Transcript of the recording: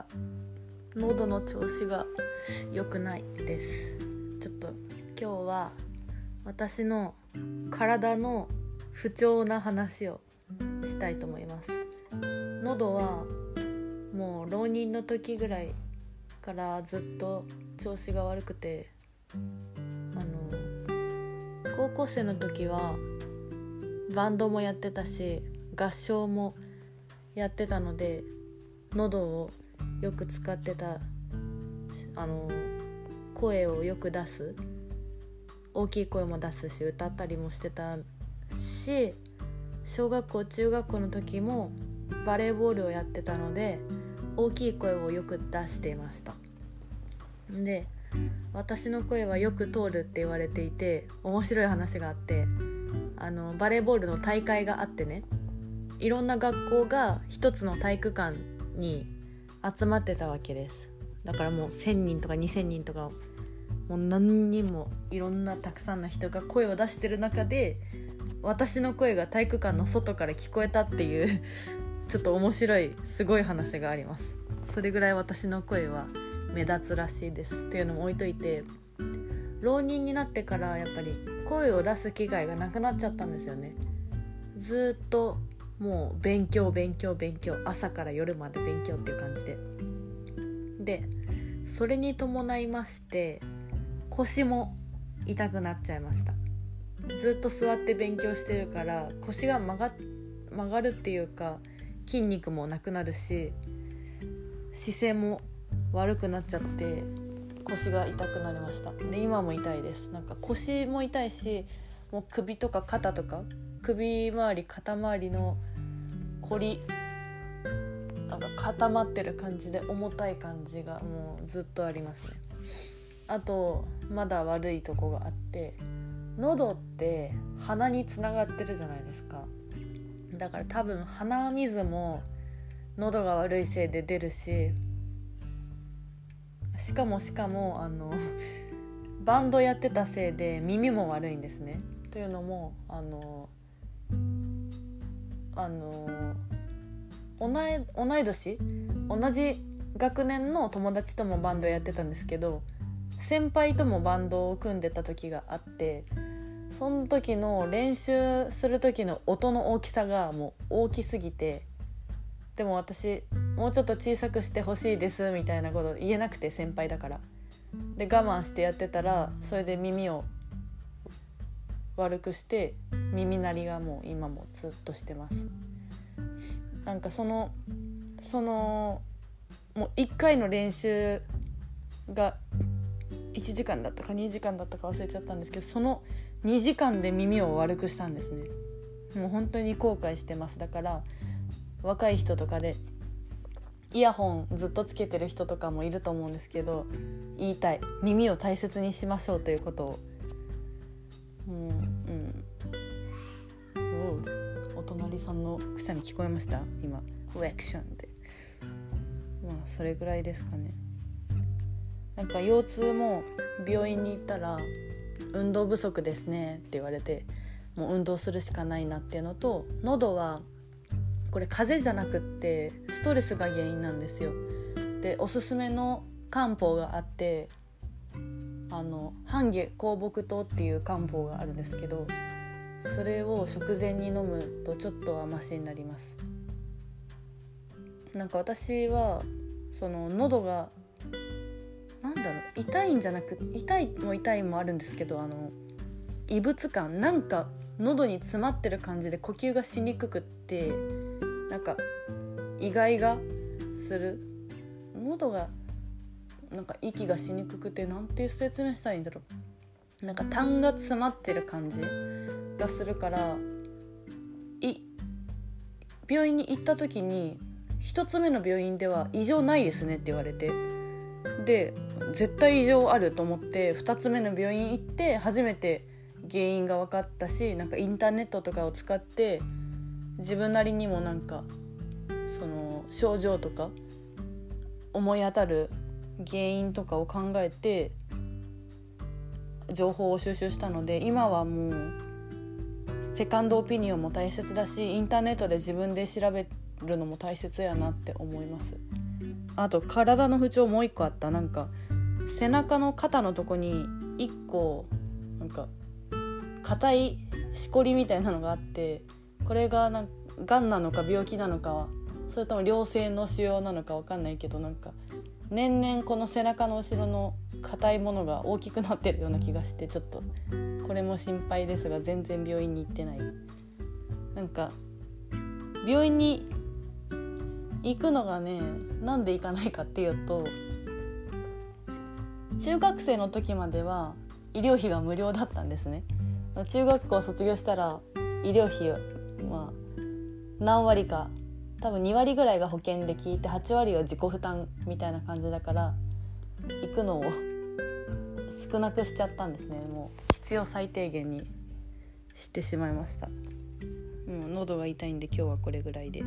が喉の調子が良くないですちょっと今日は私の体の不調な話をしたいと思います。喉はもう浪人の時ぐらいからずっと調子が悪くてあの高校生の時はバンドもやってたし合唱もやってたので喉をよく使ってたあの声をよく出す。大きい声も出すし歌ったりもしてたし小学校中学校の時もバレーボールをやってたので大きい声をよく出していました。で私の声はよく通るって言われていて面白い話があってあのバレーボールの大会があってねいろんな学校が一つの体育館に集まってたわけです。だからもう1,000人とか2,000人とかもう何人もいろんなたくさんの人が声を出してる中で私の声が体育館の外から聞こえたっていうちょっと面白いすごい話があります。それぐらい私の声は目立つらしいですっていうのも置いといて浪人になってからやっぱり声を出す機会がなくなっちゃったんですよね。ずっともう勉強勉強勉強朝から夜まで勉強っていう感じで。でそれに伴いまして腰も痛くなっちゃいました。ずっと座って勉強してるから腰が曲が曲がるっていうか筋肉もなくなるし姿勢も悪くなっちゃって腰が痛くなりました。で今も痛いです。なんか腰も痛いしもう首とか肩とか首周り肩周りの凝りなんか固まってる感じで重たい感じがもうずっとありますねあとまだ悪いとこがあって喉って鼻につながってるじゃないですかだから多分鼻水も喉が悪いせいで出るししかもしかもあのバンドやってたせいで耳も悪いんですね。というのもあのあの同い同い年？同じ学年の友達ともバンドやってたんですけど先輩ともバンドを組んでた時があってその時の練習する時の音の大きさがもう大きすぎてでも私もうちょっと小さくしてほしいですみたいなこと言えなくて先輩だから。で我慢してやってたらそれで耳を悪くして耳鳴りがもう今もずっとしてます。なんかそのそのもう1回の練習が1時間だったか2時間だったか忘れちゃったんですけどその2時間で耳を悪くしたんですね。もう本当に後悔してます。だから若い人とかでイヤホンずっとつけてる人とかもいると思うんですけど言いたい。耳を大切にしましょうということを。うんうさんのくしゃみ聞こえました？今。フレクションで。まあそれぐらいですかね。なんか腰痛も病院に行ったら運動不足ですね。って言われてもう運動するしかないなっていうのと喉はこれ風邪じゃなくってストレスが原因なんですよ。でおすすめの漢方があってあの半夏香木湯っていう漢方があるんですけどそれを食前に飲むとちょっとはマシになります。なんか私はその喉がなんだろう痛いんじゃなく痛いも痛いもあるんですけどあの異物感なんか喉に詰まってる感じで呼吸がしにくくってなんか意外がする。喉がなんか息がしにくくてなんて説明したらいいんだろう。なんか痰が詰まってる感じ。がするからい病院に行った時に1つ目の病院では異常ないですねって言われてで絶対異常あると思って2つ目の病院行って初めて原因が分かったしなんかインターネットとかを使って自分なりにもなんかその症状とか思い当たる原因とかを考えて情報を収集したので今はもうセカンドオピニオンも大切だしインターネットで自分で調べるのも大切やなって思います。あと体の不調もう一個あった。なんか背中の肩のとこに一個なんか硬いしこりみたいなのがあってこれがなんがんなのか病気なのかはそれとも良性の腫瘍なのか分かんないけどなんか年々この背中の後ろの硬いものが大きくなってるような気がしてちょっとこれも心配ですが全然病院に行ってない。なんか病院に行くのがねなんで行かないかっていうと中学生の時までは医療費が無料だったんですね。中学校卒業したら医療費はまあ何割か多分2割ぐらいが保険で聞いて8割は自己負担みたいな感じだから行くのを少なくしちゃったんですねもう必要最低限にしてしまいました、うん、喉が痛いんで今日はこれぐらいで。